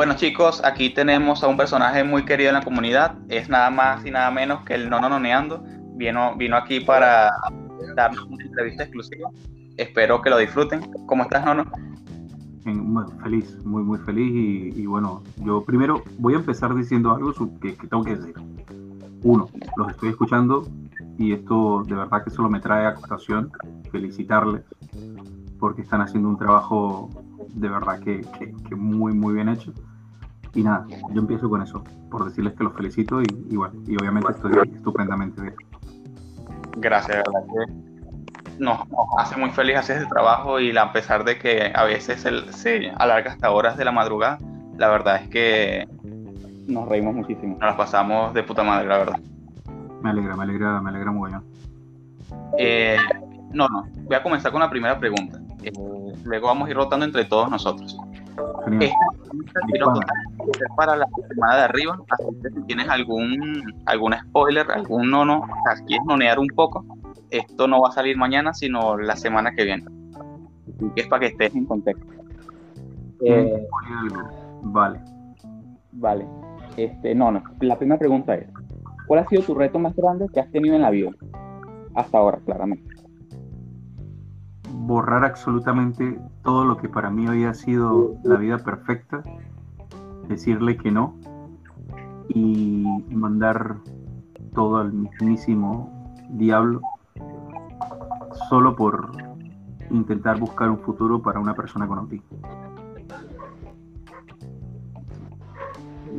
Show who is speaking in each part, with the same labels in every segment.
Speaker 1: Bueno chicos, aquí tenemos a un personaje muy querido en la comunidad, es nada más y nada menos que el Nono Noneando, vino, vino aquí para darnos una entrevista exclusiva, espero que lo disfruten. ¿Cómo estás Nono?
Speaker 2: Muy feliz, muy muy feliz y, bueno, yo primero voy a empezar diciendo algo que, que tengo que decir. Uno, los estoy escuchando y esto de verdad que solo me trae a felicitarles porque están haciendo un trabajo de verdad que, que, muy, muy bien hecho. Y nada, yo empiezo con eso, por decirles que los felicito y, y bueno, y obviamente estoy estupendamente bien.
Speaker 1: Gracias, verdad que nos, hace muy feliz hacer este trabajo y a pesar de que a veces se alarga hasta horas de la madrugada, la verdad es que nos reímos muchísimo, nos las pasamos de puta madre, la verdad.
Speaker 2: Me alegra, me alegra, me alegra muy bien.
Speaker 1: Eh, no, no, voy a comenzar con la primera pregunta. Eh, luego vamos a ir rotando entre todos nosotros. Para la semana de arriba, así que si tienes algún, algún spoiler, algún nono, si quieres nonear un poco, esto no va a salir mañana, sino la semana que viene. es para que estés en contexto.
Speaker 2: Eh, vale.
Speaker 1: Vale. Este, no, no. La primera pregunta es, ¿cuál ha sido tu reto más grande que has tenido en la vida? Hasta ahora, claramente
Speaker 2: borrar absolutamente todo lo que para mí había sido la vida perfecta, decirle que no y mandar todo al mismísimo diablo solo por intentar buscar un futuro para una persona con autismo.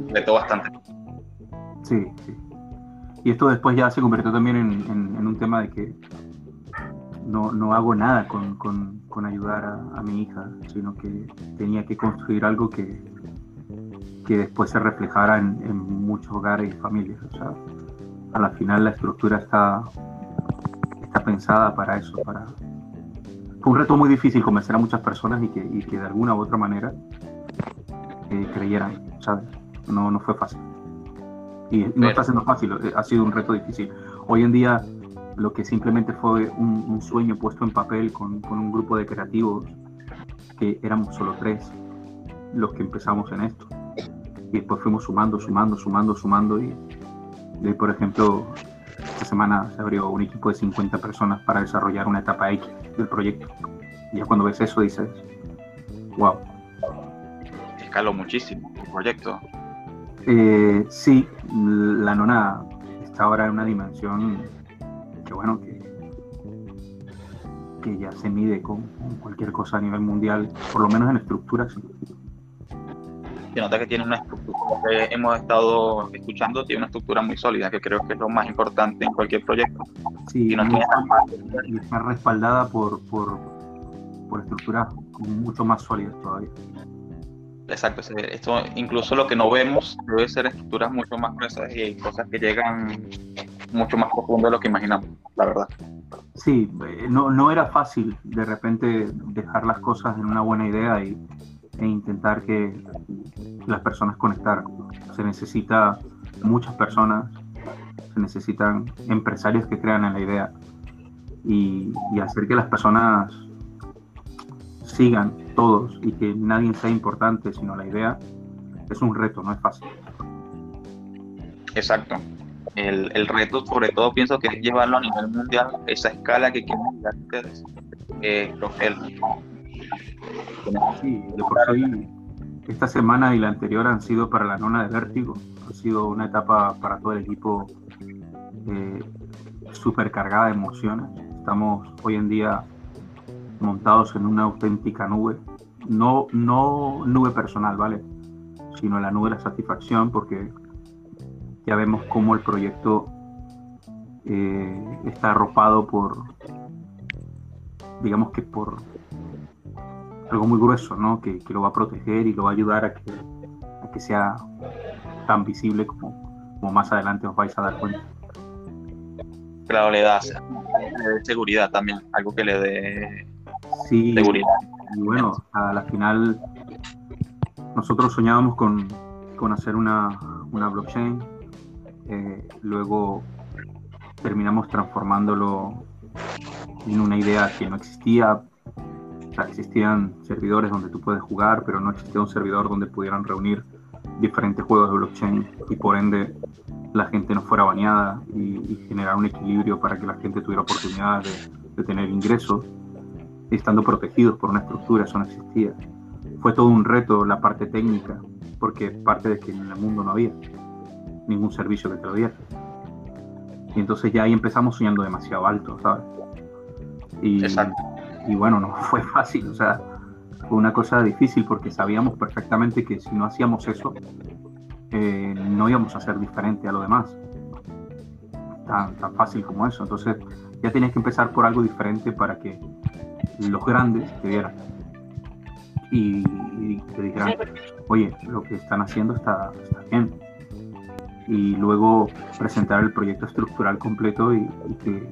Speaker 1: Reto bastante.
Speaker 2: Sí, sí. Y esto después ya se convirtió también en un tema de que no, no hago nada con, con, ayudar a, mi hija, sino que tenía que construir algo que, que después se reflejara en, muchos hogares y familias. O sea, a la final la estructura está, está pensada para eso. Para... Fue un reto muy difícil convencer a muchas personas y que, y que de alguna u otra manera eh, creyeran, ¿sabes? No, no fue fácil. Y no está siendo fácil, eh, ha sido un reto difícil. Hoy en día lo que simplemente fue un, sueño puesto en papel con, un grupo de creativos que éramos solo tres los que empezamos en esto. Y después fuimos sumando, sumando, sumando, sumando. Y, por ejemplo, esta semana se abrió un equipo de 50 personas para desarrollar una etapa X del proyecto. Y ya cuando ves eso dices, wow.
Speaker 1: Escaló muchísimo el proyecto.
Speaker 2: Eh, sí, la nona está ahora en una dimensión bueno, que, que ya se mide con, cualquier cosa a nivel mundial, por lo menos en estructuras.
Speaker 1: Se nota que tiene una estructura, que hemos estado escuchando, tiene una estructura muy sólida, que creo que es lo más importante en cualquier proyecto.
Speaker 2: Sí, y, está respaldada por, por, por estructuras mucho más sólidas todavía.
Speaker 1: Exacto, esto incluso lo que no vemos debe ser estructuras mucho más gruesas y cosas que llegan mucho más profundo de lo que imaginamos, la verdad.
Speaker 2: Sí, eh, no, no era fácil de repente dejar las cosas en una buena idea y, e intentar que las personas conectaran. Se necesita muchas personas, se necesitan empresarios que crean en la idea y, y hacer que las personas sigan todos y que nadie sea importante sino la idea es un reto, no es fácil.
Speaker 1: Exacto el, el, reto, sobre todo, pienso que es llevarlo a nivel mundial, esa escala que quieren llegar ustedes. Eh,
Speaker 2: sí, de por sí, esta semana y la anterior han sido para la nona de vértigo. Ha sido una etapa para todo el equipo eh, súper cargada de emociones. Estamos hoy en día montados en una auténtica nube. No, no nube personal, ¿vale? Sino la nube de la satisfacción, porque ya vemos cómo el proyecto eh, está arropado por, digamos que por algo muy grueso, ¿no? Que, lo va a proteger y lo va a ayudar a que, a que sea tan visible como, como más adelante os vais a dar cuenta.
Speaker 1: Claro, le da, seguridad también, algo que le dé
Speaker 2: sí, seguridad. Y bueno, a la final nosotros soñábamos con, con hacer una, una blockchain eh, luego terminamos transformándolo en una idea que no existía. Existían servidores donde tú puedes jugar, pero no existía un servidor donde pudieran reunir diferentes juegos de blockchain y por ende la gente no fuera baneada y, generar un equilibrio para que la gente tuviera oportunidad de, tener ingresos, estando protegidos por una estructura, eso no existía. Fue todo un reto la parte técnica, porque parte de que en el mundo no había ningún servicio que te lo diera. Y entonces ya ahí empezamos soñando demasiado alto, ¿sabes? Y, y bueno, no fue fácil, o sea, fue una cosa difícil porque sabíamos perfectamente que si no hacíamos eso, eh, no íbamos a ser diferente a lo demás. Tan, tan fácil como eso. Entonces ya tienes que empezar por algo diferente para que los grandes te vieran y, te dijeran, oye, lo que están haciendo está, está bien. Y luego presentar el proyecto estructural completo y, que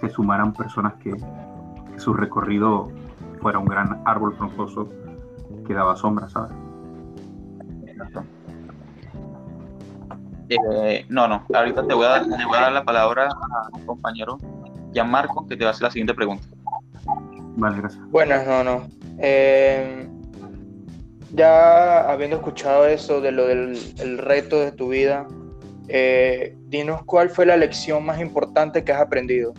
Speaker 2: se sumaran personas que, que su recorrido fuera un gran árbol frondoso que daba sombra, ¿sabes?
Speaker 1: Eh, no, no, ahorita te voy, a dar, voy a dar la palabra a mi compañero Gianmarco, que te va a hacer la siguiente pregunta.
Speaker 2: Vale, gracias.
Speaker 3: Buenas, no, no. Eh, ya habiendo escuchado eso de lo del el reto de tu vida, eh, dinos cuál fue la lección más importante que has aprendido.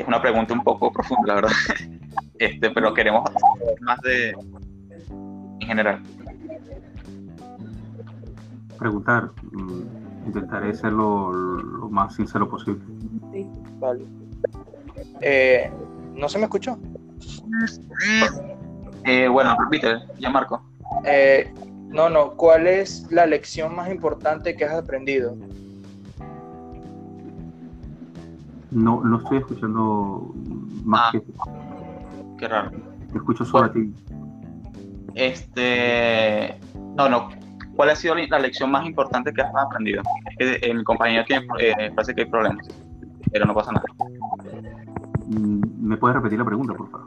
Speaker 1: es una pregunta un poco profunda, la verdad. Este, pero queremos saber más de en general.
Speaker 2: Preguntar, mm, intentaré ser lo, más sincero posible.
Speaker 3: Vale. Eh, ¿No se me escuchó?
Speaker 1: Eh, bueno, repite, ya Marco.
Speaker 3: Eh, no, no, ¿cuál es la lección más importante que has aprendido?
Speaker 2: No, no estoy escuchando más ah, que.
Speaker 1: Qué raro.
Speaker 2: Te escucho solo a ti.
Speaker 1: Este. No, no. ¿Cuál ha sido la lección más importante que has aprendido? Es que eh, mi compañero tiene, eh, parece que hay problemas, pero no pasa nada.
Speaker 2: Mm, ¿Me puedes repetir la pregunta, por favor?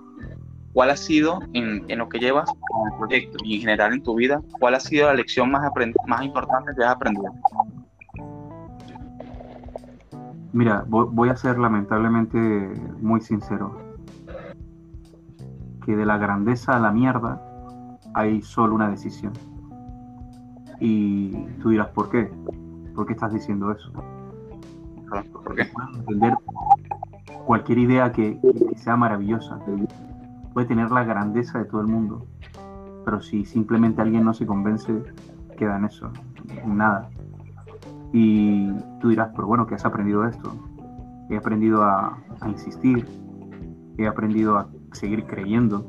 Speaker 1: ¿Cuál ha sido, en, en lo que llevas con el proyecto y en general en tu vida, cuál ha sido la lección más, más importante que has aprendido?
Speaker 2: Mira, voy a ser lamentablemente muy sincero. Que de la grandeza a la mierda hay solo una decisión. Y tú dirás, ¿por qué? ¿Por qué estás diciendo eso?
Speaker 1: ¿Por qué?
Speaker 2: entender cualquier idea que, sea maravillosa. Puede tener la grandeza de todo el mundo. Pero si simplemente alguien no se convence, queda en eso, en nada. Y tú dirás, pero bueno, ¿qué has aprendido de esto? He aprendido a, insistir, he aprendido a seguir creyendo,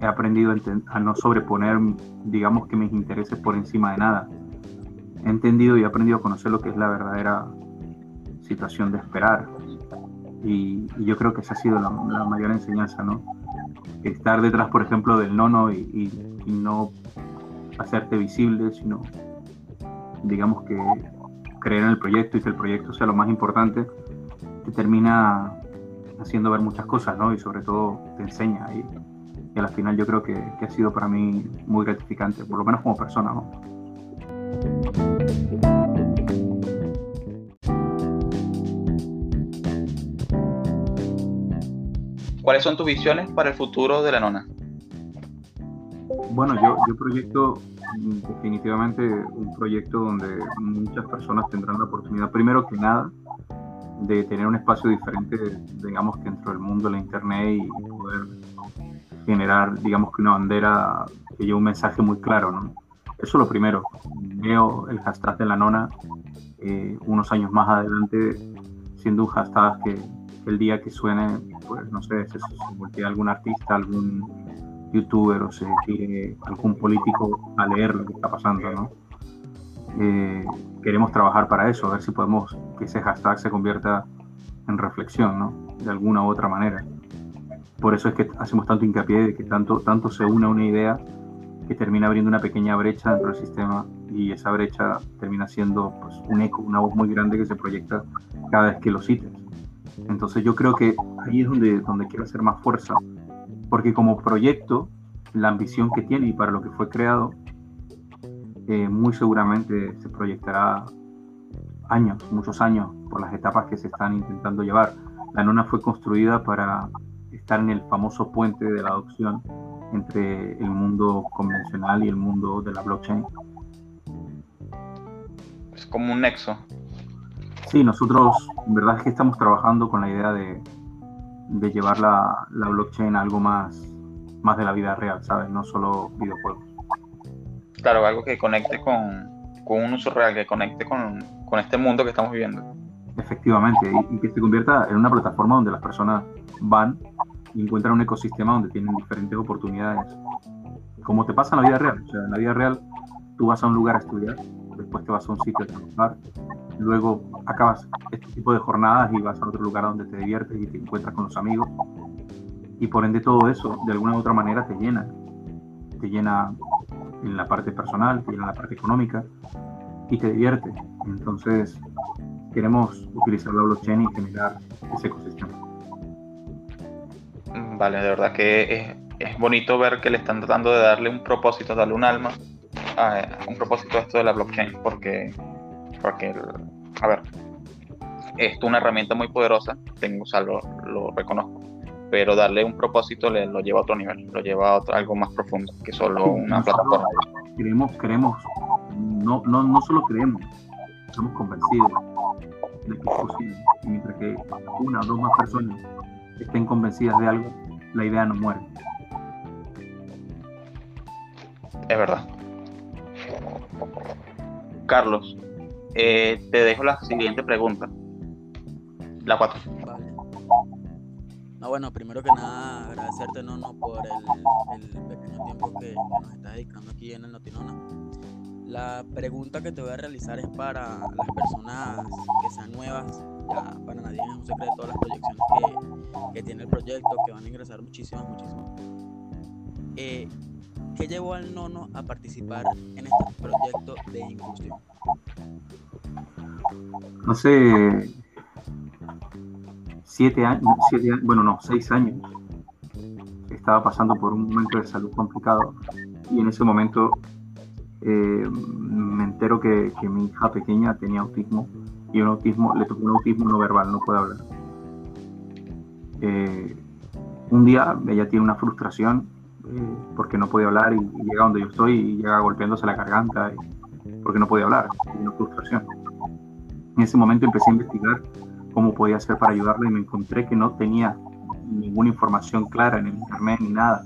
Speaker 2: he aprendido a, no sobreponer, digamos que mis intereses por encima de nada. He entendido y he aprendido a conocer lo que es la verdadera situación de esperar. Y, yo creo que esa ha sido la, mayor enseñanza, ¿no? Estar detrás, por ejemplo, del nono y no hacerte visible, sino digamos que creer en el proyecto y que el proyecto sea lo más importante, te termina haciendo ver muchas cosas, ¿no? Y sobre todo te enseña. Y, y al final yo creo que, que, ha sido para mí muy gratificante, por lo menos como persona, ¿no?
Speaker 1: ¿Cuáles son tus visiones para el futuro de la nona?
Speaker 2: Bueno, yo, yo proyecto definitivamente un proyecto donde muchas personas tendrán la oportunidad, primero que nada, de tener un espacio diferente, digamos que dentro del mundo de la Internet y poder generar, digamos que una bandera que lleve un mensaje muy claro, ¿no? Eso es lo primero. Veo el hashtag de la nona eh, unos años más adelante siendo un hashtag que, el día que suene, pues no sé, se, se algún artista, algún youtuber o se algún político a leer lo que está pasando, ¿no? Eh, queremos trabajar para eso, a ver si podemos que ese hashtag se convierta en reflexión, ¿no? De alguna u otra manera. Por eso es que hacemos tanto hincapié de que tanto, tanto se une una idea que termina abriendo una pequeña brecha dentro del sistema y esa brecha termina siendo pues, un eco, una voz muy grande que se proyecta cada vez que lo cites. Entonces yo creo que ahí es donde, donde quiero hacer más fuerza porque como proyecto, la ambición que tiene y para lo que fue creado, eh, muy seguramente se proyectará años, muchos años, por las etapas que se están intentando llevar. La nona fue construida para estar en el famoso puente de la adopción entre el mundo convencional y el mundo de la blockchain.
Speaker 1: Es como un nexo.
Speaker 2: Sí, nosotros en verdad es que estamos trabajando con la idea de, de llevar la, la, blockchain a algo más, más de la vida real, ¿sabes? No solo videojuegos.
Speaker 1: Claro, algo que conecte con, con un uso real, que conecte con, con, este mundo que estamos viviendo.
Speaker 2: Efectivamente, y, y que se convierta en una plataforma donde las personas van y encuentran un ecosistema donde tienen diferentes oportunidades. Como te pasa en la vida real. O sea, en la vida real tú vas a un lugar a estudiar, después te vas a un sitio a trabajar, luego acabas este tipo de jornadas y vas a otro lugar donde te diviertes y te encuentras con los amigos. Y por ende todo eso, de alguna u otra manera, te llena. Te llena en la parte personal, te llena en la parte económica y te divierte. Entonces, queremos utilizar la blockchain y generar ese ecosistema.
Speaker 1: Vale, de verdad que es, es bonito ver que le están tratando de darle un propósito, darle un alma a, un propósito a esto de la blockchain, porque, porque a ver, es una herramienta muy poderosa, tengo, o sea, lo, lo reconozco, pero darle un propósito le, lo lleva a otro nivel, lo lleva a otro, algo más profundo que solo una plataforma.
Speaker 2: Creemos, creemos, no, no, no solo creemos, estamos convencidos de que es posible. Y mientras que una o dos más personas estén convencidas de algo, la idea no muere.
Speaker 1: Es verdad. Carlos, eh, te dejo la siguiente pregunta. La 4.
Speaker 4: Vale. No, bueno, primero que nada, agradecerte no, no por el, pequeño tiempo que, nos estás dedicando aquí en el Notinona. La pregunta que te voy a realizar es para las personas que sean nuevas. Ya para nadie es un secreto las proyecciones que, que tiene el proyecto, que van a ingresar muchísimas, muchísimas. Eh, ¿Qué llevó al nono a participar en este proyecto de inclusión?
Speaker 2: Hace siete años, bueno, no, seis años, estaba pasando por un momento de salud complicado y en ese momento eh, me entero que, que, mi hija pequeña tenía autismo y un autismo, le tocó un autismo no verbal, no puede hablar. Eh, un día ella tiene una frustración eh, porque no podía hablar y, llega donde yo estoy y llega golpeándose la garganta porque no podía hablar, una frustración. En ese momento empecé a investigar cómo podía hacer para ayudarla y me encontré que no tenía ninguna información clara en el internet ni nada.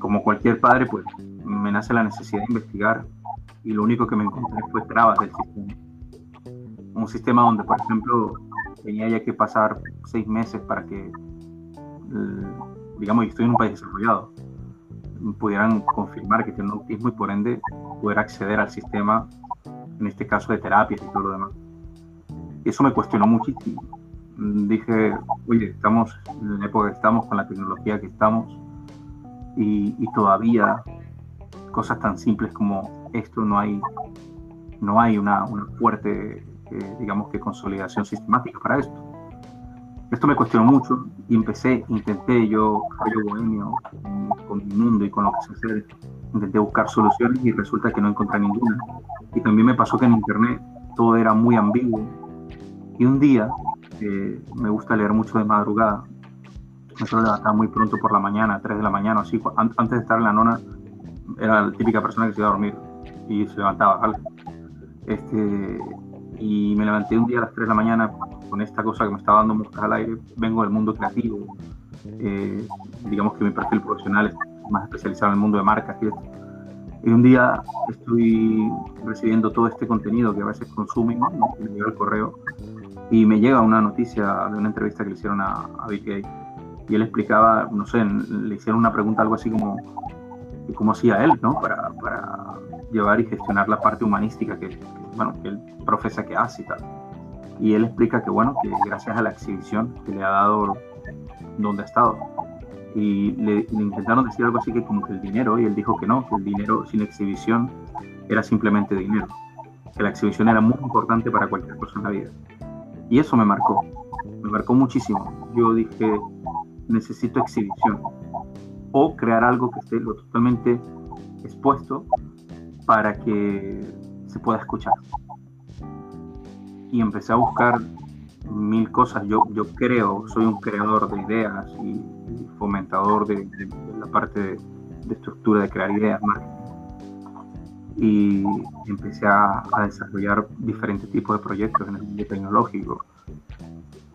Speaker 2: Como cualquier padre, pues me nace la necesidad de investigar y lo único que me encontré fue trabas del sistema. Un sistema donde, por ejemplo, tenía ya que pasar seis meses para que digamos, yo estoy en un país desarrollado, pudieran confirmar que tiene autismo y por ende poder acceder al sistema, en este caso de terapias y todo lo demás. Eso me cuestionó muchísimo. Dije, oye, estamos en la época que estamos, con la tecnología que estamos, y, y todavía cosas tan simples como esto no hay, no hay una, una fuerte, eh, digamos que consolidación sistemática para esto. Esto me cuestionó mucho y empecé, intenté yo, yo bohemio, con mi mundo y con lo que se hace, intenté buscar soluciones y resulta que no encontré ninguna. Y también me pasó que en internet todo era muy ambiguo. Y un día, eh, me gusta leer mucho de madrugada, me suelo levantar muy pronto por la mañana, a 3 de la mañana, así, antes de estar en la nona, era la típica persona que se iba a dormir y se levantaba, ¿vale? Este, y me levanté un día a las 3 de la mañana con esta cosa que me estaba dando muestras al aire, vengo del mundo creativo, eh, digamos que mi perfil profesional es más especializado en el mundo de marcas y esto. Y un día estoy recibiendo todo este contenido que a veces consumimos, ¿no? me el correo, y me llega una noticia de una entrevista que le hicieron a, a BK, y él explicaba, no sé, le hicieron una pregunta algo así como, cómo hacía él, ¿no? Para, para llevar y gestionar la parte humanística que, bueno, que él profesa que hace y tal y él explica que bueno, que gracias a la exhibición que le ha dado donde ha estado. Y le, le, intentaron decir algo así que como que el dinero, y él dijo que no, que el dinero sin exhibición era simplemente dinero, que la exhibición era muy importante para cualquier persona en la vida. Y eso me marcó, me marcó muchísimo. Yo dije, necesito exhibición o crear algo que esté totalmente expuesto para que se pueda escuchar. y empecé a buscar mil cosas. Yo, yo creo, soy un creador de ideas y, fomentador de, la parte de, estructura de crear ideas. Y empecé a, desarrollar diferentes tipos de proyectos en el mundo tecnológico.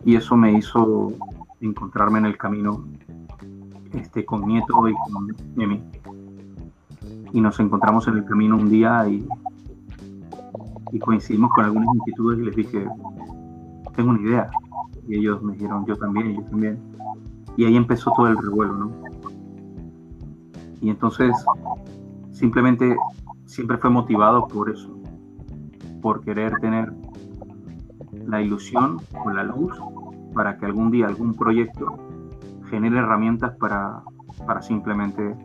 Speaker 2: Y eso me hizo encontrarme en el camino este, con Nieto y con Emi. Y nos encontramos en el camino un día y, y coincidimos con algunas inquietudes y les dije, tengo una idea. Y ellos me dijeron, yo también, yo también. Y ahí empezó todo el revuelo, ¿no? Y entonces, simplemente, siempre fue motivado por eso, por querer tener la ilusión o la luz para que algún día algún proyecto genere herramientas para, para simplemente,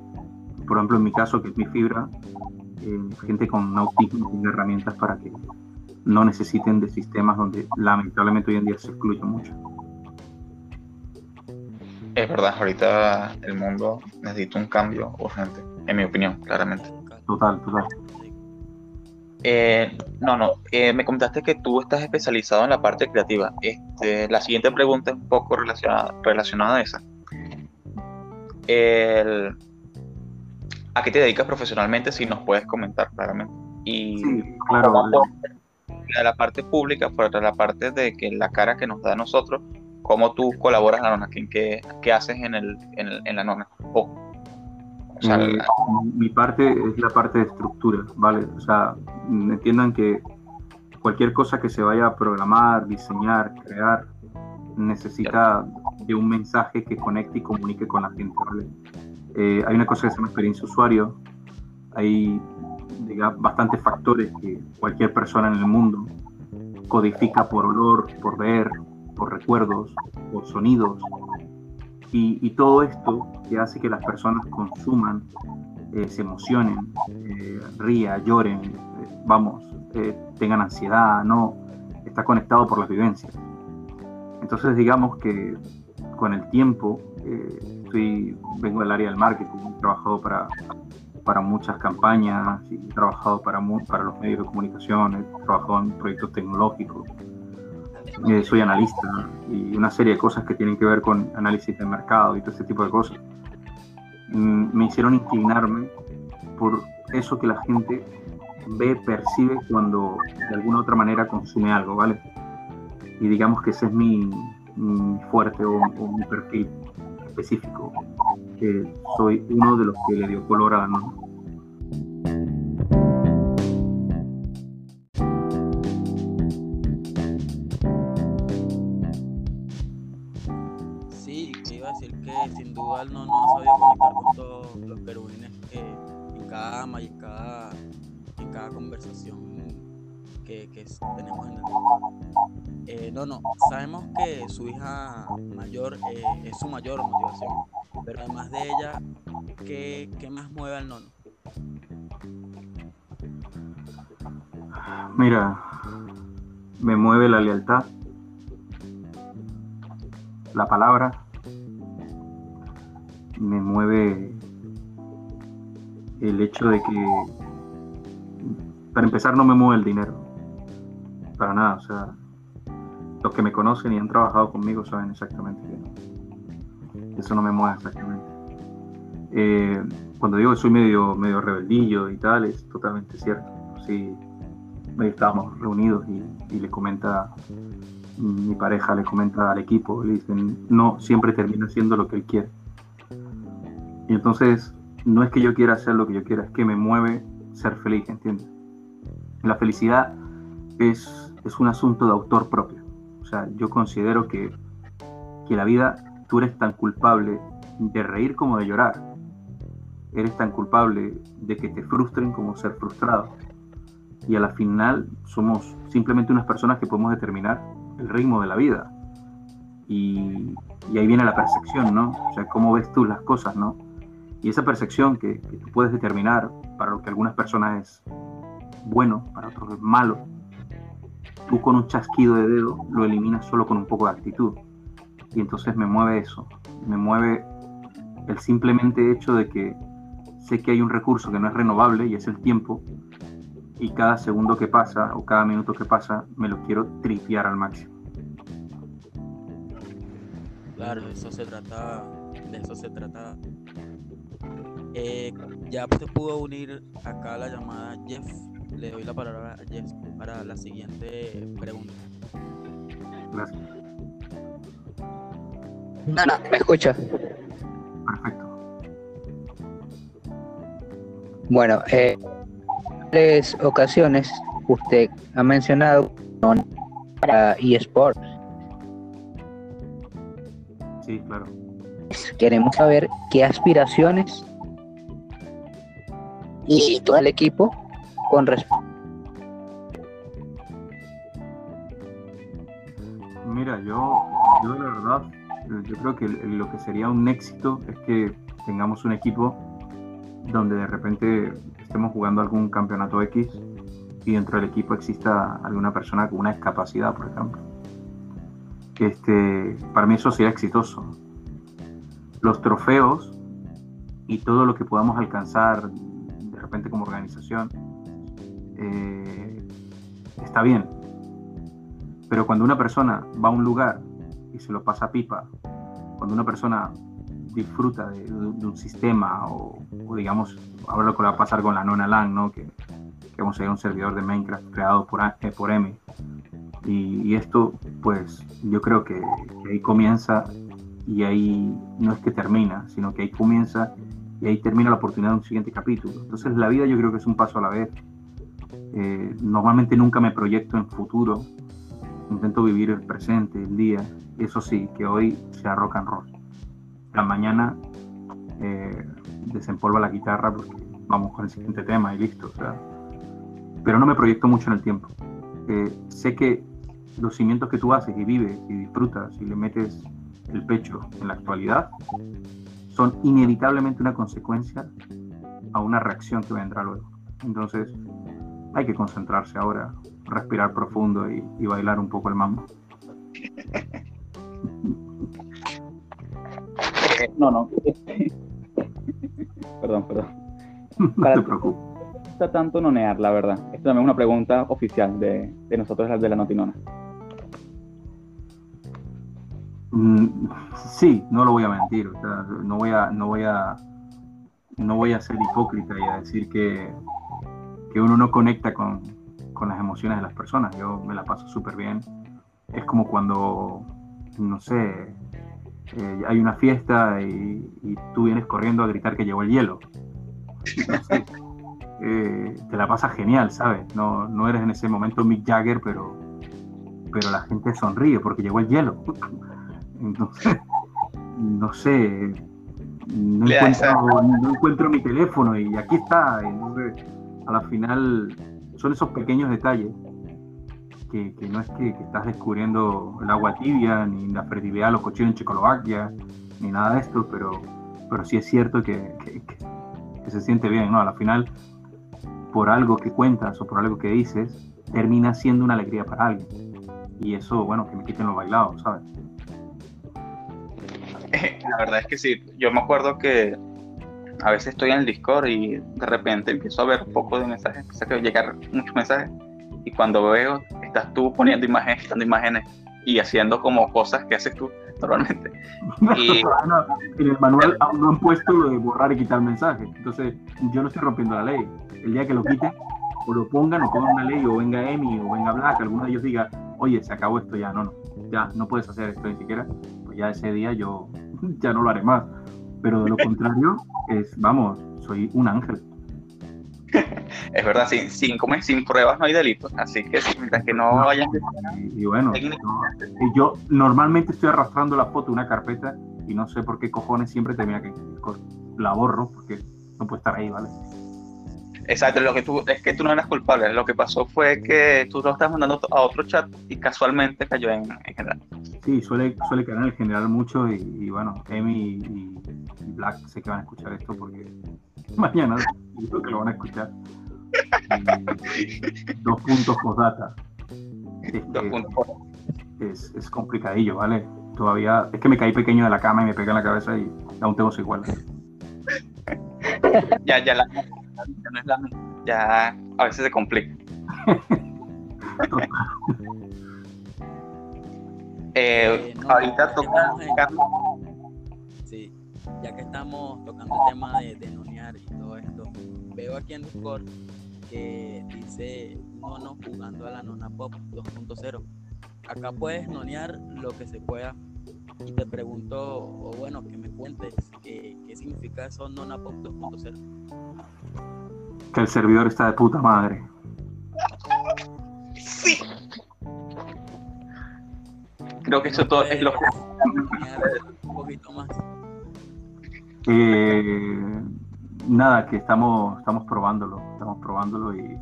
Speaker 2: por ejemplo, en mi caso, que es mi fibra, eh, gente con autismo tiene herramientas para que no necesiten de sistemas donde lamentablemente hoy en día se excluye mucho.
Speaker 1: Es verdad, ahorita el mundo necesita un cambio urgente, en mi opinión, claramente.
Speaker 2: Total, total.
Speaker 1: Eh, no, no, eh, me comentaste que tú estás especializado en la parte creativa. Este, la siguiente pregunta es un poco relacionada, relacionada a esa. ¿A qué te dedicas profesionalmente? Si nos puedes comentar claramente. Y
Speaker 2: sí, claro
Speaker 1: de la parte pública, por otra la parte de que la cara que nos da a nosotros, cómo tú colaboras en la nona, qué, qué haces en, el, en, la nona.
Speaker 2: Mi, parte es la parte de estructura, ¿vale? O sea, entiendan que cualquier cosa que se vaya a programar, diseñar, crear, necesita de un mensaje que conecte y comunique con la gente, ¿vale? Eh, hay una cosa que se llama experiencia usuario, hay digamos, bastantes factores que cualquier persona en el mundo codifica por olor, por ver, por recuerdos, por sonidos. Y, todo esto que hace que las personas consuman, eh, se emocionen, eh, rían, lloren, eh, vamos, tengan ansiedad, no, está conectado por las vivencias. Entonces digamos que con el tiempo, estoy, vengo del área del marketing, he trabajado para para muchas campañas, y he trabajado para, para los medios de comunicación, he trabajado en proyectos tecnológicos, eh, soy analista y una serie de cosas que tienen que ver con análisis de mercado y todo ese tipo de cosas. Mm, me hicieron inclinarme por eso que la gente ve, percibe cuando de alguna otra manera consume algo, ¿vale? Y digamos que ese es mi, fuerte o, o mi perfil específico soy uno de los que le dio color a la
Speaker 4: cada ama y en cada, conversación que, que tenemos en el eh, no, no, sabemos que su hija mayor eh, es su mayor motivación, pero además de ella, ¿qué, qué más mueve al nono?
Speaker 2: Mira, me mueve la lealtad, la palabra, me mueve el hecho de que, para empezar, no me mueve el dinero, para nada, o sea, los que me conocen y han trabajado conmigo saben exactamente que eso no me mueve exactamente. Eh, cuando digo que soy medio, medio rebeldillo y tal, es totalmente cierto. Sí, estábamos reunidos y, le comenta, mi pareja le comenta al equipo, le dicen, no, siempre termina haciendo lo que él quiere. Y entonces, no es que yo quiera hacer lo que yo quiera, es que me mueve ser feliz, ¿entiendes? La felicidad es, es un asunto de autor propio. O sea, yo considero que, que la vida, tú eres tan culpable de reír como de llorar. Eres tan culpable de que te frustren como ser frustrado. Y a la final somos simplemente unas personas que podemos determinar el ritmo de la vida. Y, y ahí viene la percepción, ¿no? O sea, cómo ves tú las cosas, ¿no? Y esa percepción que, tú puedes determinar para lo que algunas personas es bueno, para otros es malo, tú con un chasquido de dedo lo eliminas solo con un poco de actitud. Y entonces me mueve eso, me mueve el simplemente hecho de que sé que hay un recurso que no es renovable y es el tiempo, y cada segundo que pasa o cada minuto que pasa me lo quiero tripear al máximo.
Speaker 4: Claro, eso se trata, de eso se trata. Eh, ya se pudo unir acá a la llamada Jeff. Le doy la palabra a Jeff para la siguiente pregunta.
Speaker 2: Gracias.
Speaker 5: No, no, me escucha.
Speaker 2: Perfecto.
Speaker 5: Bueno, eh, en tres ocasiones usted ha mencionado para eSports.
Speaker 2: Sí, claro.
Speaker 5: Queremos saber qué aspiraciones y todo el equipo con respecto.
Speaker 2: Mira, yo, yo la verdad, eh, yo creo que lo que sería un éxito es que tengamos un equipo donde de repente estemos jugando algún campeonato X y dentro del equipo exista alguna persona con una discapacidad, por ejemplo. Este, para mí eso sería exitoso. Los trofeos y todo lo que podamos alcanzar de repente como organización eh, está bien, pero cuando una persona va a un lugar y se lo pasa pipa, cuando una persona disfruta de, un sistema o, o digamos, ahora lo que va a pasar con la Nona LAN, ¿no? que, que vamos a ir a un servidor de Minecraft creado por, eh, por M. Y, y esto, pues yo creo que, que ahí comienza y ahí no es que termina, sino que ahí comienza y ahí termina la oportunidad de un siguiente capítulo. Entonces la vida yo creo que es un paso a la vez. Eh, normalmente nunca me proyecto en futuro, intento vivir el presente, el día. Eso sí, que hoy sea rock and roll. La mañana eh, desempolva la guitarra porque vamos con el siguiente tema y listo. o sea. pero no me proyecto mucho en el tiempo. Eh, sé que los cimientos que tú haces y vives y disfrutas y le metes el pecho en la actualidad son inevitablemente una consecuencia a una reacción que vendrá luego. Entonces hay que concentrarse ahora, respirar profundo y, y bailar un poco el mambo.
Speaker 1: No, no. perdón, perdón.
Speaker 2: No
Speaker 1: Para
Speaker 2: te preocupes.
Speaker 1: Gusta tanto nonear, la verdad. Esto también es una pregunta oficial de, de nosotros, de la Notinona.
Speaker 2: Mm, Sí, no lo voy a mentir, no voy a, no voy a, no voy a ser hipócrita y a decir que, que uno no conecta con, con las emociones de las personas. Yo me la paso súper bien. Es como cuando, no sé, eh, hay una fiesta y, tú vienes corriendo a gritar que llegó el hielo. Eh, te la pasas genial, ¿sabes? No, no eres en ese momento Mick Jagger, pero, pero la gente sonríe porque llegó el hielo. Entonces, no sé, no encuentro, no encuentro mi teléfono y aquí está. Entonces, a la final, son esos pequeños detalles que, que no es que, que estás descubriendo el agua tibia, ni la fertilidad de los cochinos en Checoslovaquia, ni nada de esto, pero, pero sí es cierto que- que se siente bien, ¿no? A la final, por algo que cuentas o por algo que dices, termina siendo una alegría para alguien. Y eso, bueno, que me quiten los bailados, ¿sabes?
Speaker 1: La verdad es que sí, yo me acuerdo que a veces estoy en el Discord y de repente empiezo a ver un poco de mensajes, empieza a llegar muchos mensajes y cuando veo, estás tú poniendo imágenes, quitando imágenes y haciendo como cosas que haces tú normalmente. Y-
Speaker 2: Ah, no, en el manual aún no han puesto lo de borrar y quitar mensajes. Entonces, yo no estoy rompiendo la ley. El día que lo quiten, o lo pongan, o pongan una ley, o venga Emi, o venga Black, alguno de ellos diga, oye, se acabó esto ya, no, no, ya no puedes hacer esto ni siquiera, ya ese día yo ya no lo haré más. Pero de lo contrario, es, vamos, soy un ángel.
Speaker 1: Es verdad, sin, sin, sin pruebas no hay delitos, así que mientras que no vayan
Speaker 2: Y, y bueno,
Speaker 1: Técnica.
Speaker 2: yo, normalmente estoy arrastrando la foto de una carpeta y no sé por qué cojones siempre termina que la borro porque no puede estar ahí, ¿vale?
Speaker 1: Exacto, lo que tú, es que tú no eras culpable. Lo que pasó fue que tú lo estás mandando a otro chat y casualmente cayó en, en general.
Speaker 2: Sí, suele, suele caer en el general mucho y, y bueno, Emi y, y Black sé que van a escuchar esto porque mañana creo que lo van a escuchar. Dos puntos postdata. Es,
Speaker 1: Dos puntos.
Speaker 2: es, es complicadillo, ¿vale? Todavía es que me caí pequeño de la cama y me pegué en la cabeza y aún tengo secuelas.
Speaker 1: Ya, ya, la, ya no es la, ya a veces se complica. Eh,
Speaker 4: Eh, no,
Speaker 1: ahorita
Speaker 4: ya
Speaker 1: toca
Speaker 4: estamos en-
Speaker 1: Carlos.
Speaker 4: Sí, ya que estamos tocando el tema de, de nonear y todo esto, veo aquí en Discord que dice nono jugando a la nona pop 2.0. Acá puedes nonear lo que se pueda y te pregunto, o bueno, que me cuentes qué, qué significa eso nona pop 2.0.
Speaker 2: Que el servidor está de puta madre.
Speaker 1: Sí. Creo que eso todo es lo que
Speaker 4: ¿Puedes nonear un poquito más.
Speaker 2: Eh, nada, que estamos, estamos probándolo, estamos probándolo y,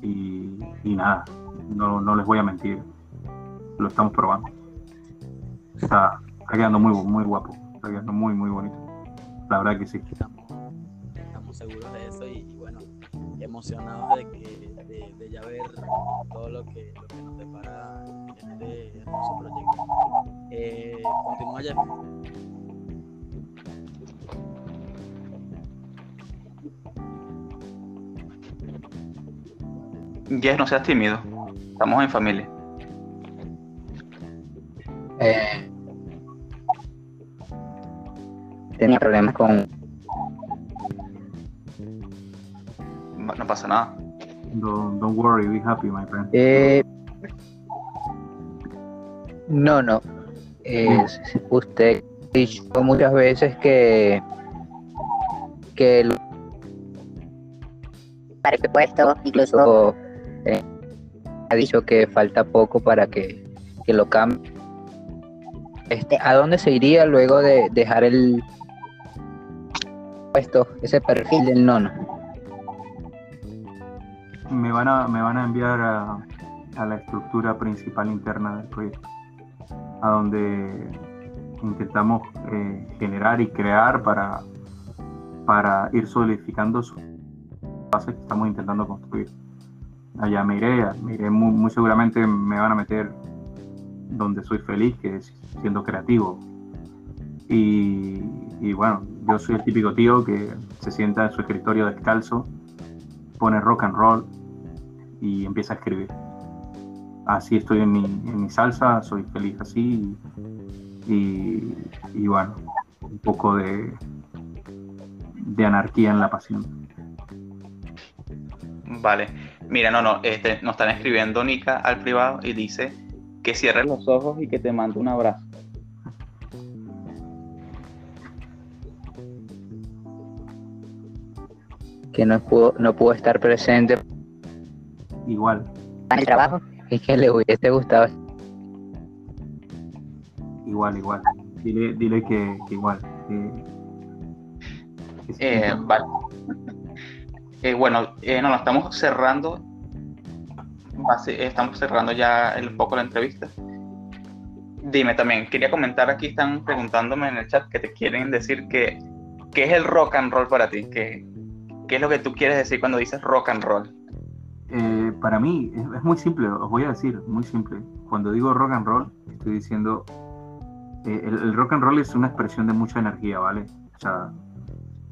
Speaker 2: y, y nada, no, no les voy a mentir, lo estamos probando. Está, está quedando muy, muy guapo, está quedando muy, muy bonito. La verdad que sí.
Speaker 4: estamos, estamos seguros de eso y, y bueno, emocionados de que de, de ya ver todo lo que, lo que nos depara este hermoso proyecto. Eh, continúa Jeff.
Speaker 1: Jess, no seas tímido. Estamos en familia.
Speaker 5: Eh, tenía problemas con
Speaker 1: No pasa nada.
Speaker 2: Don't, don't worry, be happy, my friend.
Speaker 5: Eh, no, no. Es- usted ha dicho muchas veces que que lo para este puesto incluso eh, ha dicho que falta poco para que, que lo cambie. Este, ¿A dónde se iría luego de dejar el puesto, ese perfil del nono?
Speaker 2: Me van a, me van a enviar a, la estructura principal interna del proyecto, a donde intentamos eh, generar y crear para, para ir solidificando su base que estamos intentando construir. Allá me iré, me iré muy, seguramente me van a meter donde soy feliz, que es siendo creativo. Y bueno, yo soy el típico tío que se sienta en su escritorio descalzo, pone rock and roll y empieza a escribir. Así estoy en mi, en mi salsa, soy feliz así y, y bueno, un poco de, de anarquía en la pasión.
Speaker 1: Vale. Mira, no, no, este, nos están escribiendo Nika al privado y dice que cierres los ojos y que te mande un abrazo.
Speaker 5: Que no pudo, no pudo estar presente
Speaker 2: Igual,
Speaker 5: en el trabajo y que le hubiese gustado
Speaker 2: igual, igual. Dile, dile que, que igual. que- que.
Speaker 1: Eh, vale. Eh, bueno, eh, no, no, estamos cerrando. estamos cerrando ya el- un poco la entrevista. Dime también, quería comentar aquí, están preguntándome en el chat que te quieren decir que ¿qué es el rock and roll para ti? ¿Qué, qué es lo que tú quieres decir cuando dices rock and roll?
Speaker 2: Eh, para mí es, es muy simple, os voy a decir, muy simple. Cuando digo rock and roll, estoy diciendo, eh, el, el rock and roll es una expresión de mucha energía, ¿vale? O sea,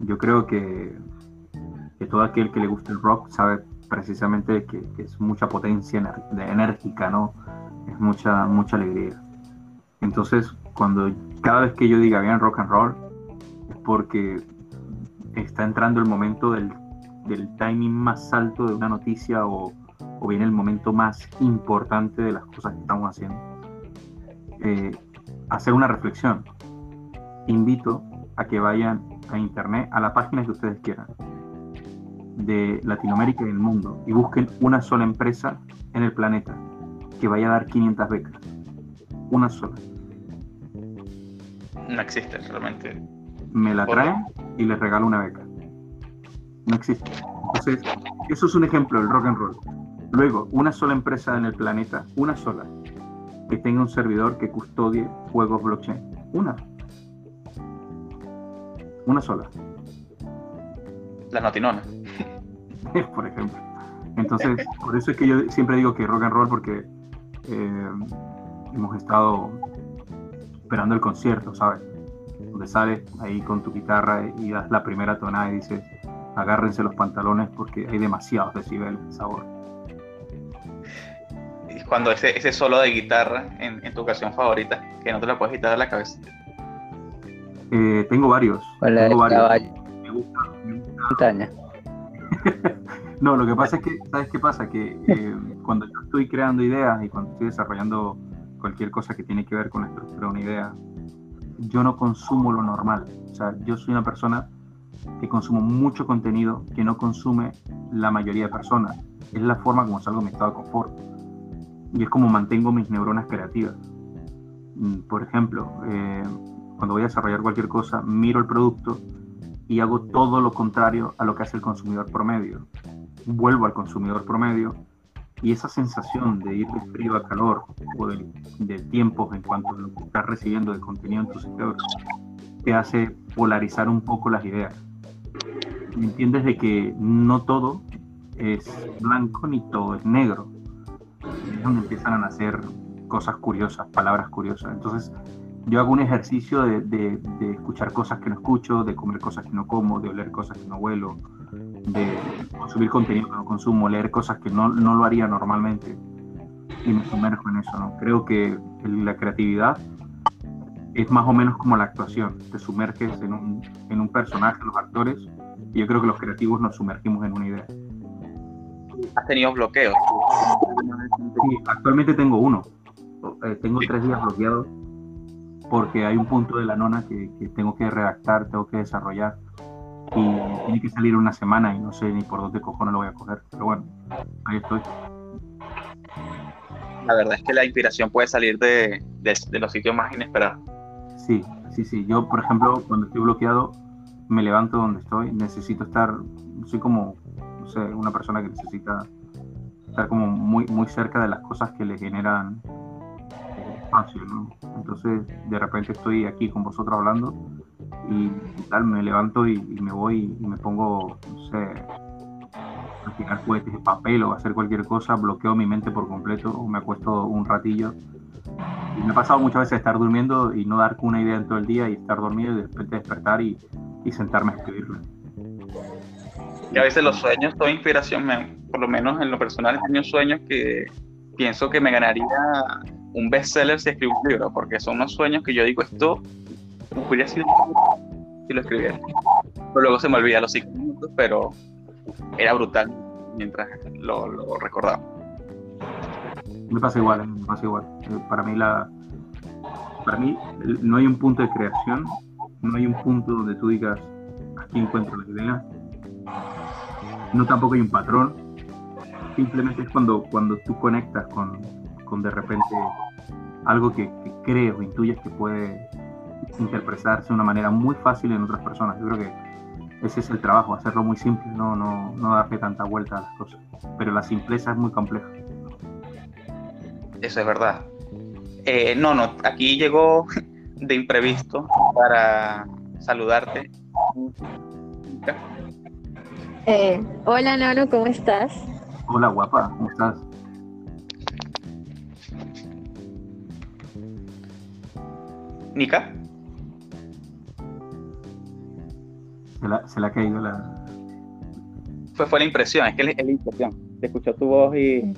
Speaker 2: yo creo que, que todo aquel que le gusta el rock sabe precisamente que, que es mucha potencia enérgica, ¿no? Es mucha, mucha alegría. Entonces, cuando cada vez que yo diga bien rock and roll, es porque está entrando el momento del del timing más alto de una noticia o, o bien el momento más importante de las cosas que estamos haciendo. Eh, hacer una reflexión. Invito a que vayan a internet, a la página que ustedes quieran, de Latinoamérica y del mundo, y busquen una sola empresa en el planeta que vaya a dar 500 becas. Una sola.
Speaker 1: No existe realmente.
Speaker 2: me la traen y les regalo una beca. No existe. Entonces, eso es un ejemplo del rock and roll. Luego, una sola empresa en el planeta, una sola, que tenga un servidor que custodie juegos blockchain. Una. Una sola,
Speaker 1: Las notinonas.
Speaker 2: por ejemplo. Entonces, por eso es que yo siempre digo que rock and roll porque eh, hemos estado esperando el concierto, ¿sabes? Donde sales ahí con tu guitarra y das la primera tonada y dices, agárrense los pantalones porque hay demasiados decibeles de sabor.
Speaker 1: Y cuando ese, ese solo de guitarra en, en tu ocasión favorita, que no te la puedes quitar de la cabeza.
Speaker 2: Eh, tengo varios.
Speaker 5: Hola,
Speaker 2: tengo varios.
Speaker 5: caballo.
Speaker 2: Me gusta, me gusta.
Speaker 5: Montaña.
Speaker 2: No, lo que pasa es que, ¿sabes qué pasa? Que eh, cuando yo estoy creando ideas y cuando estoy desarrollando cualquier cosa que tiene que ver con la estructura de una idea, yo no consumo lo normal. O sea, yo soy una persona que consumo mucho contenido que no consume la mayoría de personas. Es la forma como salgo de mi estado de confort. Y es como mantengo mis neuronas creativas. Mm, Por ejemplo, eh, cuando voy a desarrollar cualquier cosa, miro el producto y hago todo lo contrario a lo que hace el consumidor promedio. Vuelvo al consumidor promedio y esa sensación de ir de frío a calor o de, de tiempos en cuanto que estás recibiendo de contenido en tu cerebro te hace polarizar un poco las ideas. Entiendes de que no todo es blanco ni todo es negro. Es donde empiezan a nacer cosas curiosas, palabras curiosas. Entonces, yo hago un ejercicio de, de- de escuchar cosas que no escucho, de comer cosas que no como, de oler cosas que no huelo, de consumir contenido que no consumo, leer cosas que no, no lo haría normalmente y me sumerjo en eso. ¿no? Creo que la creatividad es más o menos como la actuación. Te sumerges en un, en un personaje, los actores, y yo creo que los creativos nos sumergimos en una idea.
Speaker 1: Has tenido bloqueos.
Speaker 2: Sí, actualmente tengo uno. Eh, tengo tres días bloqueados porque hay un punto de la nona que, que tengo que redactar, tengo que desarrollar y tiene que salir una semana y no sé ni por dónde cojones lo voy a coger. Pero bueno, ahí estoy.
Speaker 1: La verdad es que la inspiración puede salir de, de- de los sitios más inesperados.
Speaker 2: Sí, sí, sí. Yo, por ejemplo, cuando estoy bloqueado, me levanto donde estoy. Necesito estar, soy como, no sé, una persona que necesita estar como muy, muy cerca de las cosas que le generan eh, espacio, ¿no? Entonces, de repente estoy aquí con vosotros hablando y, tal, me levanto y, y me voy y me pongo, no sé, a tirar cohetes de papel o a hacer cualquier cosa, bloqueo mi mente por completo o me acuesto un ratillo y me ha pasado muchas veces estar durmiendo y no dar una idea en todo el día y estar dormido y de repente despertar y, y sentarme a escribirla.
Speaker 1: Y a veces los sueños son inspiración, por lo menos en lo personal, he tenido sueños que pienso que me ganaría un bestseller si escribo un libro, porque son unos sueños que yo digo, esto hubiera sido si lo escribiera. Pero luego se me olvida los cinco minutos, pero era brutal mientras lo, lo recordaba.
Speaker 2: Me pasa igual, ¿eh? me pasa igual. Eh, Para mí la para mí no hay un punto de creación, no hay un punto donde tú digas aquí encuentro la idea. No tampoco hay un patrón. Simplemente es cuando, cuando tú conectas con, con de repente algo que, que crees o intuyes que puede interpretarse de una manera muy fácil en otras personas. Yo creo que ese es el trabajo, hacerlo muy simple, no, no, no darle tanta vuelta a las cosas. Pero la simpleza es muy compleja.
Speaker 1: Eso es verdad. Eh, no, no, aquí llegó de imprevisto para saludarte.
Speaker 6: Eh, hola, Nono, ¿cómo estás?
Speaker 2: Hola guapa, ¿cómo estás?
Speaker 1: Nika,
Speaker 2: Se la, se la ha caído la...
Speaker 1: fue, fue la impresión, es que es la impresión. Te escuchó tu voz y,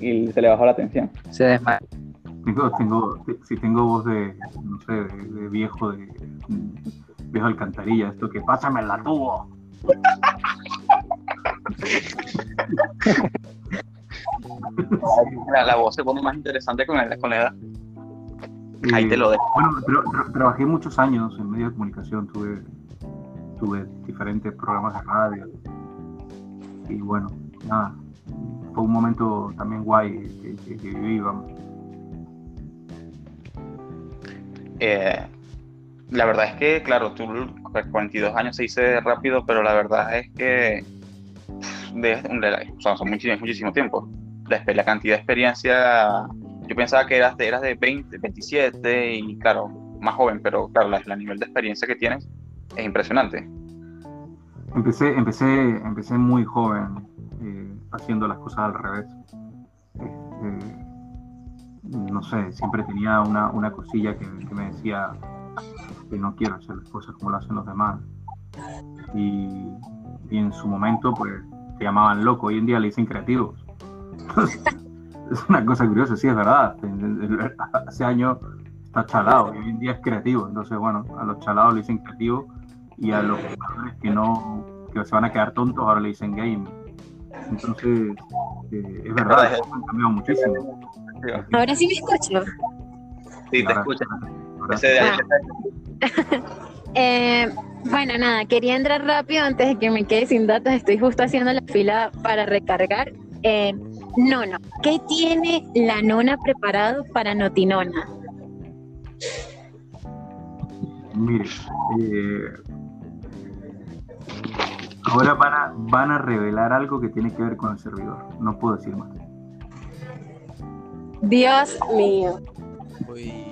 Speaker 1: y se le bajó la atención.
Speaker 5: Se desmayó.
Speaker 2: Tengo, tengo, si tengo voz de, no sé, de, de viejo, de mm, viejo alcantarilla, esto que pásame la tubo.
Speaker 1: La, la voz se pone más interesante con, el- con la edad. Ahí
Speaker 2: Eh,
Speaker 1: te lo dejo.
Speaker 2: Bueno, tra- trabajé muchos años en medios de comunicación, tuve, tuve diferentes programas de radio. Y bueno, nada, fue un momento también guay que, que- que viví, vamos.
Speaker 1: Eh, la verdad es que, claro, tú 42 años se dice rápido, pero la verdad es que de, de- o sea, son muchísimo, muchísimo tiempo. La, cantidad de experiencia, yo pensaba que eras de, eras de 20, 27 y claro, más joven, pero claro, la, la nivel de experiencia que tienes es impresionante.
Speaker 2: Empecé, empecé, empecé muy joven eh, haciendo las cosas al revés. Este, no sé, siempre tenía una, una cosilla que, me decía que no quiero hacer las cosas como lo hacen los demás. Y, y en su momento pues te llamaban loco, hoy en día le dicen creativos. es una cosa curiosa, sí, es verdad. Hace años está chalado y hoy en día es creativo. Entonces, bueno, a los chalados le dicen creativo y a los jugadores que no, que se van a quedar tontos ahora le dicen game. Entonces, eh, es verdad, ha cambiado muchísimo.
Speaker 6: Ahora sí me escucho.
Speaker 1: Sí, te escucho.
Speaker 6: Eh, bueno, nada, quería entrar rápido antes de que me quede sin datos. Estoy justo haciendo la fila para recargar. Eh, Nono, ¿qué tiene la nona preparado para Notinona?
Speaker 2: Mire, eh, ahora van a, van a revelar algo que tiene que ver con el servidor. No puedo decir más.
Speaker 6: Dios mío.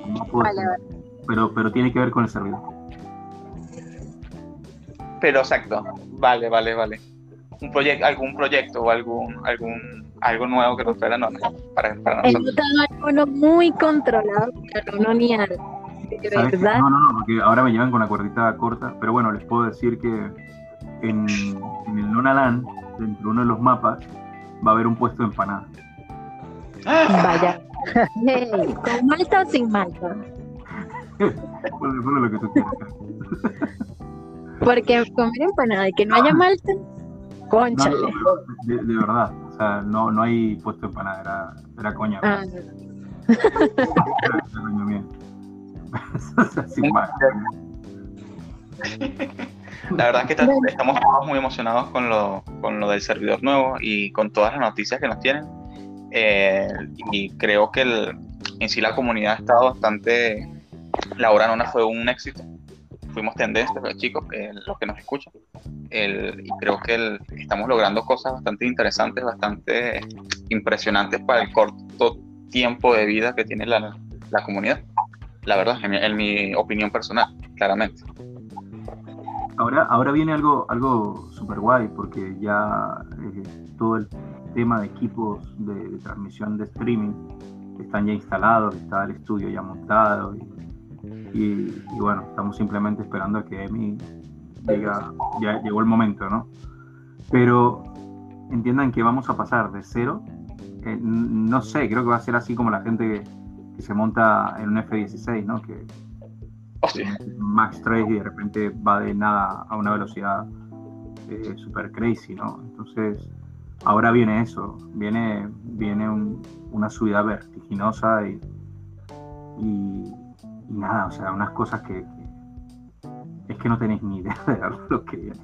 Speaker 2: No puedo decir más. Pero, pero tiene que ver con el servidor.
Speaker 1: Pero exacto. Vale, vale, vale. Un proyecto, algún proyecto o algún, algún, algo nuevo que nos traiga Nono para, para
Speaker 6: He
Speaker 1: nosotros.
Speaker 6: notado algo muy controlado para no niar. De
Speaker 2: ¿Sabes qué?
Speaker 6: verdad.
Speaker 2: No, no, no, porque ahora me llevan con la cuerdita corta, pero bueno, les puedo decir que en, en el Nonaland, dentro de uno de los mapas, va a haber un puesto de empanada.
Speaker 6: Vaya. Hey, ¿Con malta o sin malta?
Speaker 2: Ponle, ponle lo que tú quieras.
Speaker 6: Porque comer empanada y que no haya malta,
Speaker 2: No,
Speaker 6: conchale.
Speaker 2: no, de, de verdad, o sea, no, no hay puesto de empanada, era, era coña.
Speaker 6: Ah,
Speaker 2: sin más.
Speaker 1: La verdad es que estamos todos muy emocionados con lo, con lo del servidor nuevo y con todas las noticias que nos tienen. Eh, y creo que el- en sí la comunidad ha estado bastante... La hora nona fue un éxito. Fuimos tendencia, los chicos, eh, los que nos escuchan. El- y creo que el- estamos logrando cosas bastante interesantes, bastante impresionantes para el corto tiempo de vida que tiene la, la comunidad. La verdad, en mi, en mi opinión personal, claramente.
Speaker 2: Ahora, ahora viene algo, algo súper guay, porque ya eh, todo el tema de equipos de, transmisión de streaming están ya instalados, está el estudio ya montado y, bueno, estamos simplemente esperando a que Emi diga, ya llegó el momento, ¿no? Pero entiendan que vamos a pasar de cero, eh, no sé, creo que va a ser así como la gente que, que se monta en un F-16, ¿no? Que,
Speaker 1: Hostia.
Speaker 2: Max 3 y de repente va de nada a una velocidad eh, super crazy, ¿no? Entonces, ahora viene eso, viene, viene un- una subida vertiginosa y, y, y nada, o sea, unas cosas que, que- es que no tenéis ni idea de lo que viene.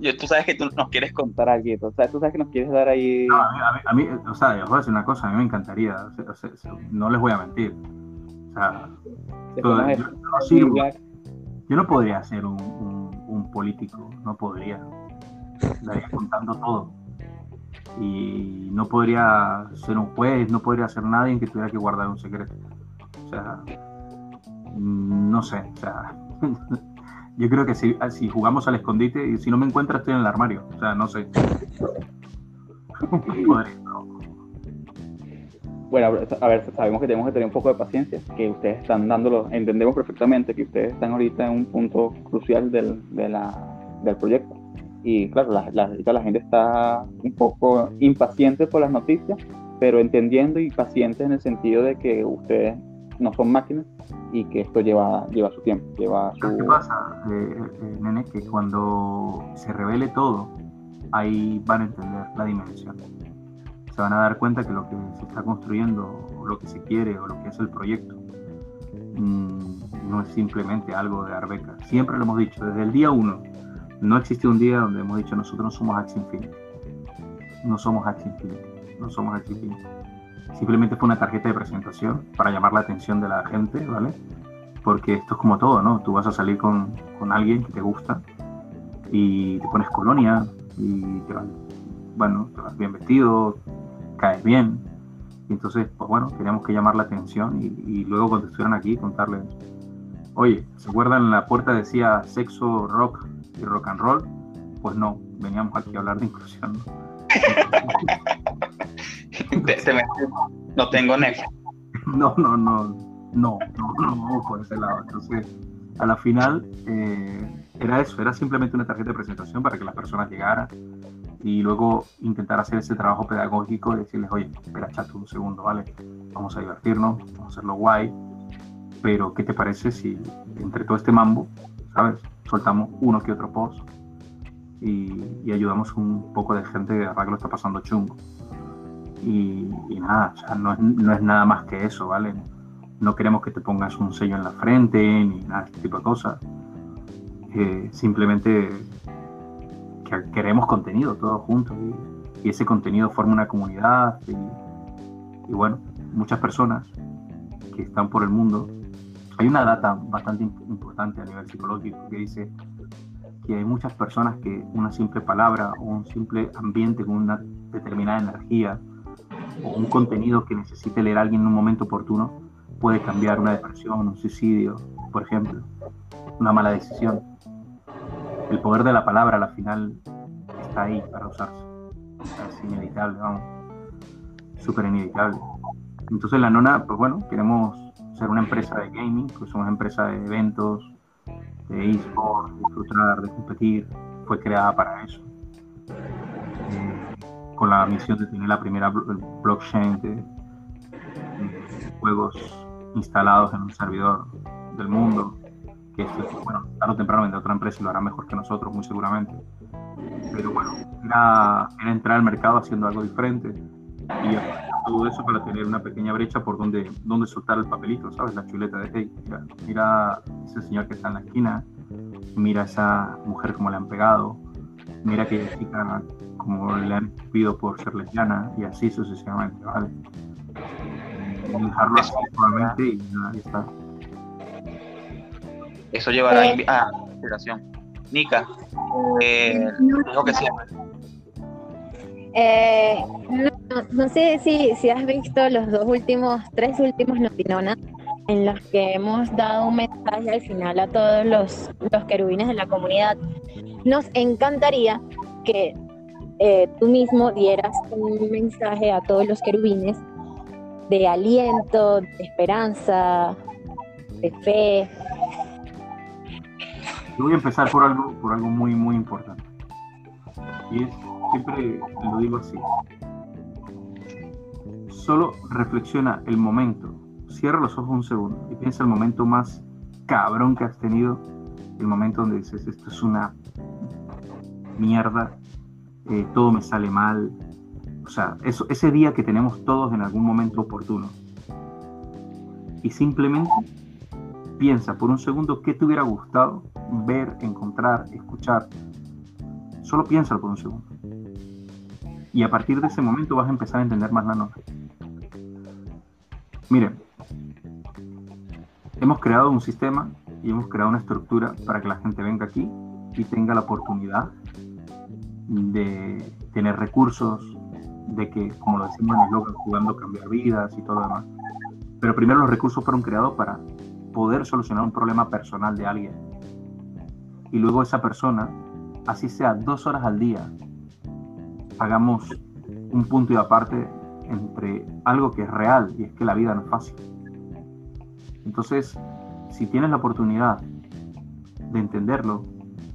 Speaker 1: Yo, tú sabes que tú nos quieres contar algo, o sea, tú sabes que nos quieres dar ahí...
Speaker 2: No, a, mí, a mí- a mí, o sea, os voy a decir una cosa, a mí me encantaría, o sea, o sea, no les voy a mentir. O sea, todo- yo, no sirvo. Yo no podría ser un, un- un político, no podría. Estaría contando todo. Y no podría ser un juez, no podría ser nadie que tuviera que guardar un secreto. O sea, no sé, o sea, yo creo que si, si jugamos al escondite y si no me encuentras estoy en el armario, o sea, no sé. No.
Speaker 7: Bueno, a ver, sabemos que tenemos que tener un poco de paciencia, que ustedes están dándolo, entendemos perfectamente que ustedes están ahorita en un punto crucial del, de la, del proyecto. Y claro, la, la, ahorita la gente está un poco impaciente por las noticias, pero entendiendo y pacientes en el sentido de que ustedes no son máquinas y que esto lleva, lleva su tiempo, lleva
Speaker 2: ¿Sabes ¿Qué
Speaker 7: su...
Speaker 2: pasa, eh, eh, nene? Que cuando se revele todo, ahí van a entender la dimensión. Se van a dar cuenta que lo que se está construyendo, o lo que se quiere, o lo que es el proyecto, mm, no es simplemente algo de Arbeca. Siempre lo hemos dicho, desde el día uno. No existe un día donde hemos dicho nosotros no somos Axie Infinity. No somos Axie Infinity. No somos Axie Infinity. Simplemente fue una tarjeta de presentación para llamar la atención de la gente, ¿vale? porque esto es como todo, ¿no? Tú vas a salir con, con alguien que te gusta y te pones colonia y te vas, bueno, te vas bien vestido, caes bien. Y entonces, pues bueno, teníamos que llamar la atención y, y luego cuando estuvieran aquí contarles, oye, ¿se acuerdan? La puerta decía sexo, rock y rock and roll. Pues no, veníamos aquí a hablar de inclusión. ¿no?
Speaker 1: Te- te no tengo Netflix.
Speaker 2: No, no, no, no, no, no por ese lado. Entonces, a la final eh, era eso, era simplemente una tarjeta de presentación para que las personas llegaran y luego intentar hacer ese trabajo pedagógico y decirles, oye, espera, chato, un segundo, ¿vale? Vamos a divertirnos, vamos a hacerlo guay, pero ¿qué te parece si entre todo este mambo, ¿sabes? Soltamos uno que otro post y, ayudamos un poco de gente que que lo está pasando chungo. Y, nada, no, es, no, es, nada más que eso, ¿vale? No queremos que te pongas un sello en la frente ni nada de este tipo de cosas. Eh, simplemente que queremos contenido todos juntos y, ese contenido forma una comunidad y, y, bueno, muchas personas que están por el mundo. Hay una data bastante importante a nivel psicológico que dice que hay muchas personas que una simple palabra o un simple ambiente con una determinada energía o un contenido que necesite leer alguien en un momento oportuno puede cambiar una depresión, un suicidio, por ejemplo, una mala decisión. El poder de la palabra al final está ahí para usarse. Es inevitable, vamos. Súper inevitable. Entonces la nona, pues bueno, queremos ser una empresa de gaming, pues somos empresa de eventos, de eSports, disfrutar, de competir, fue creada para eso. Eh, con la misión de tener la primera blockchain de, juegos instalados en un servidor del mundo, que esto, bueno, tarde o temprano vendrá otra empresa y lo hará mejor que nosotros, muy seguramente. Pero bueno, era, entrar al mercado haciendo algo diferente y todo eso para tener una pequeña brecha por donde, donde soltar el papelito, ¿sabes? La chuleta de, hey, mira, mira ese señor que está en la esquina, mira esa mujer como le han pegado, mira aquella chica como le han pedido por ser lesbiana y así sucesivamente, ¿vale? Y dejarlo así y nada, está.
Speaker 1: Eso llevará a inspiración. Nika, eh, dijo que siempre.
Speaker 6: Eh, no, no, sé si, si has visto los dos últimos, tres últimos Notinonas en los que hemos dado un mensaje al final a todos los, los querubines de la comunidad. Nos encantaría que eh, tú mismo dieras un mensaje a todos los querubines de aliento, de esperanza, de fe.
Speaker 2: Yo voy a empezar por algo, por algo muy, muy importante. Y es, siempre lo digo así. Solo reflexiona el momento cierra los ojos un segundo y piensa el momento más cabrón que has tenido, el momento donde dices, esto es una mierda, eh, todo me sale mal. O sea, eso, ese día que tenemos todos en algún momento oportuno. Y simplemente piensa por un segundo qué te hubiera gustado ver, encontrar, escuchar. Solo piénsalo por un segundo. Y a partir de ese momento vas a empezar a entender más la nota. Miren, hemos creado un sistema y hemos creado una estructura para que la gente venga aquí y tenga la oportunidad de tener recursos, de que, como lo decimos en el blog, jugando cambiar vidas y todo lo demás. Pero primero los recursos fueron creados para poder solucionar un problema personal de alguien. Y luego esa persona, así sea dos horas al día, hagamos un punto y aparte entre algo que es real y es que la vida no es fácil entonces, si tienes la oportunidad de entenderlo,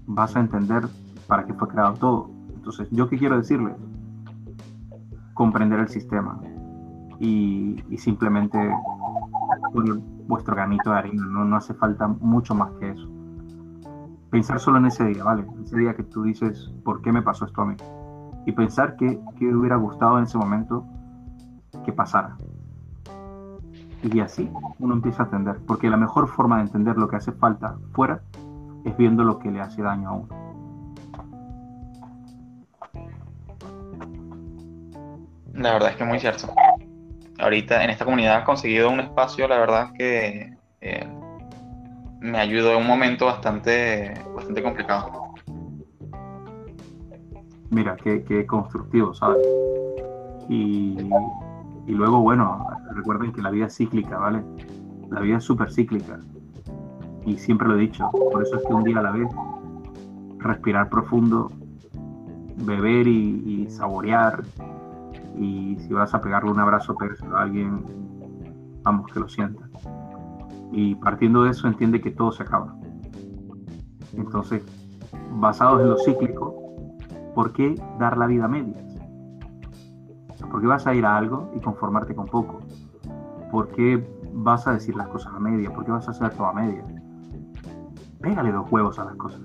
Speaker 2: vas a entender para qué fue creado todo. Entonces, ¿yo qué quiero decirle? Comprender el sistema y, simplemente poner vuestro granito de arena. ¿no? no hace falta mucho más que eso. Pensar solo en ese día, ¿vale? Ese día que tú dices, ¿por qué me pasó esto a mí? Y pensar que, que hubiera gustado en ese momento que pasara. Y así uno empieza a entender, porque la mejor forma de entender lo que hace falta fuera es viendo lo que le hace daño a uno.
Speaker 1: La verdad es que es muy cierto. Ahorita en esta comunidad he conseguido un espacio, la verdad que me ayudó en un momento bastante, bastante complicado.
Speaker 2: Mira, qué, constructivo, ¿sabes? Y, y luego, bueno, recuerden que la vida es cíclica, ¿vale? La vida es súper cíclica. Y siempre lo he dicho, por eso es que un día a la vez, respirar profundo, beber y, saborear. Y si vas a pegarle un abrazo, a alguien, vamos, que lo sienta. Y partiendo de eso, entiende que todo se acaba. Entonces, basados en lo cíclico, ¿por qué dar la vida a medias? ¿Por qué vas a ir a algo y conformarte con poco? ¿Por qué vas a decir las cosas a media? ¿Por qué vas a hacer todo a media? Pégale dos huevos a las cosas.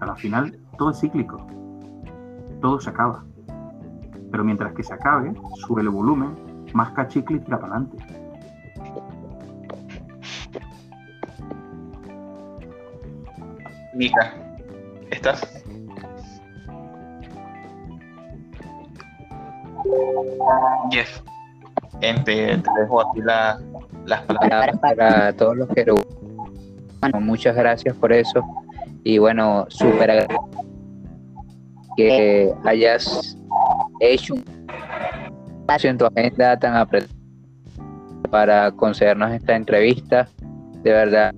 Speaker 2: A la final, todo es cíclico. Todo se acaba. Pero mientras que se acabe, sube el volumen, más cachicle y tira para adelante.
Speaker 1: Mika, ¿estás? Em, te, te dejo aquí la- las palabras.
Speaker 5: Para, todos los que bueno, muchas gracias por eso y bueno, súper que hayas hecho un espacio en tu agenda tan apretado para concedernos esta entrevista. De verdad,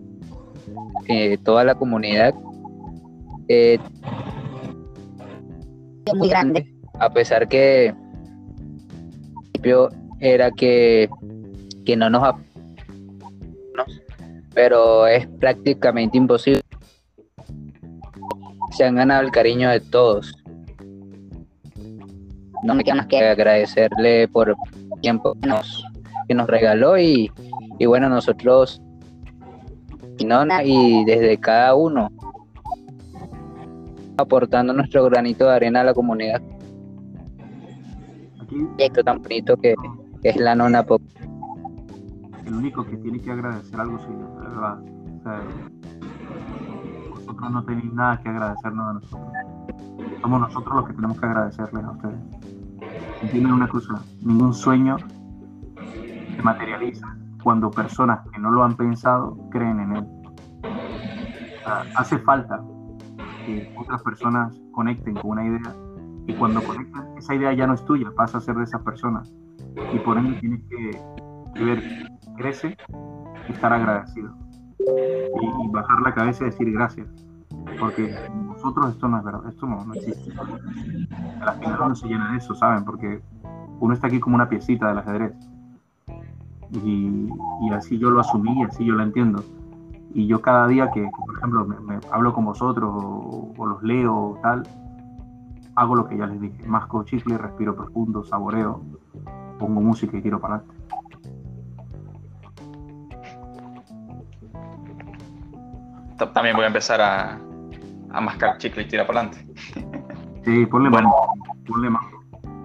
Speaker 5: eh, toda la comunidad eh, muy grande, a pesar que principio era que, que no nos pero es prácticamente imposible. Se han ganado el cariño de todos. No me queda más que agradecerle por el tiempo que nos, que nos regaló y, y bueno, nosotros y no, y desde cada uno aportando nuestro granito de arena a la comunidad.
Speaker 2: Aquí
Speaker 5: Proyecto tan bonito que, que es la nona pop.
Speaker 2: el único que tiene que agradecer algo soy yo, de verdad. O sea, vosotros no tenéis nada que agradecernos a nosotros. Somos nosotros los que tenemos que agradecerles a ustedes. Entienden una cosa, ningún sueño se materializa cuando personas que no lo han pensado creen en él. O sea, hace falta que otras personas conecten con una idea y cuando conectan, esa idea ya no es tuya, pasa a ser de esas personas. Y por ende tienes que, ver crece y estar agradecido. Y, y bajar la cabeza y decir gracias. Porque nosotros esto no es verdad, esto no, no existe. A la final uno se llena de eso, ¿saben? Porque uno está aquí como una piecita del ajedrez. Y, y así yo lo asumí, y así yo lo entiendo. Y yo cada día que, por ejemplo, me, me hablo con vosotros o, o los leo o tal, hago lo que ya les dije. Masco chicle, respiro profundo, saboreo, pongo música y tiro para adelante.
Speaker 1: Ta- También voy a empezar a, a mascar chicle y tirar para adelante.
Speaker 2: Sí, ponle
Speaker 1: Bueno.
Speaker 2: mambo, ponle mambo,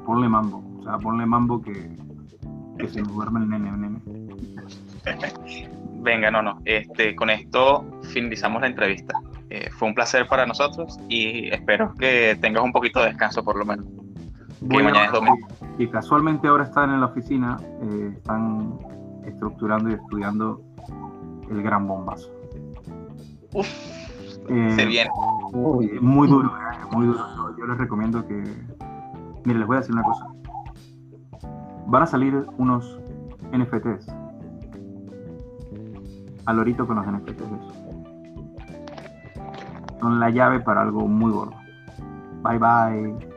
Speaker 2: ponle mambo, o sea, ponle mambo que, que se nos duerme el nene, el nene.
Speaker 1: Venga, no, no. Este, con esto finalizamos la entrevista. Eh, fue un placer para nosotros y espero que tengas un poquito de descanso por lo menos.
Speaker 2: Voy
Speaker 1: mañana
Speaker 2: a-
Speaker 1: es domingo.
Speaker 2: Y casualmente ahora están en la oficina, eh, están estructurando y estudiando el gran bombazo.
Speaker 1: Uf,
Speaker 2: Eh,
Speaker 1: se viene.
Speaker 2: muy duro, muy duro. Yo, yo les recomiendo que. Mire, les voy a decir una cosa. Van a salir unos NFTs. Al lorito con los NFTs. Son la llave para algo muy gordo. Bye bye.